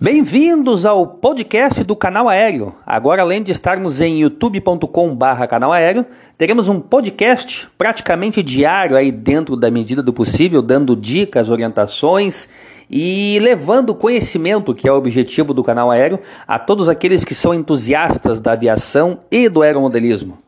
Bem-vindos ao podcast do Canal Aéreo. Agora, além de estarmos em youtube.com/barra canal aéreo, teremos um podcast praticamente diário aí dentro da medida do possível, dando dicas, orientações e levando conhecimento, que é o objetivo do canal aéreo, a todos aqueles que são entusiastas da aviação e do aeromodelismo.